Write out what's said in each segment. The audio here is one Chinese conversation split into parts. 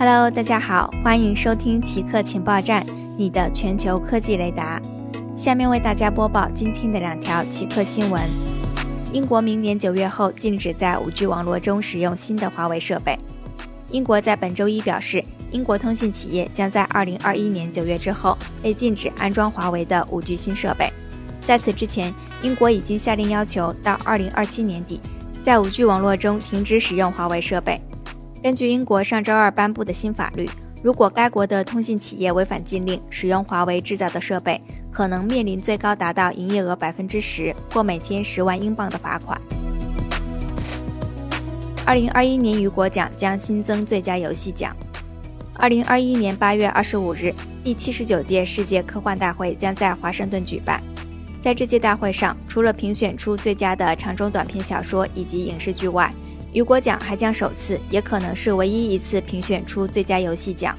Hello，大家好，欢迎收听奇客情报站，你的全球科技雷达。下面为大家播报今天的两条奇客新闻：英国明年九月后禁止在 5G 网络中使用新的华为设备。英国在本周一表示，英国通信企业将在2021年9月之后被禁止安装华为的 5G 新设备。在此之前，英国已经下令要求到2027年底，在 5G 网络中停止使用华为设备。根据英国上周二颁布的新法律，如果该国的通信企业违反禁令，使用华为制造的设备，可能面临最高达到营业额百分之十或每天十万英镑的罚款。二零二一年雨果奖将新增最佳游戏奖。二零二一年八月二十五日，第七十九届世界科幻大会将在华盛顿举办。在这届大会上，除了评选出最佳的长中短篇小说以及影视剧外，雨果奖还将首次，也可能是唯一一次评选出最佳游戏奖。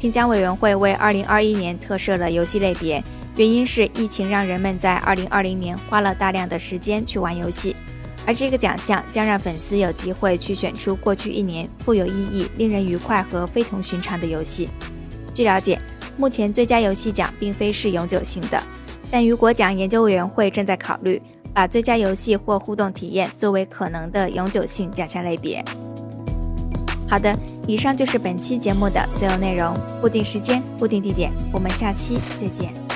评奖委员会为2021年特设了游戏类别，原因是疫情让人们在2020年花了大量的时间去玩游戏，而这个奖项将让粉丝有机会去选出过去一年富有意义、令人愉快和非同寻常的游戏。据了解，目前最佳游戏奖并非是永久性的，但雨果奖研究委员会正在考虑。把最佳游戏或互动体验作为可能的永久性奖项类别。好的，以上就是本期节目的所有内容。固定时间，固定地点，我们下期再见。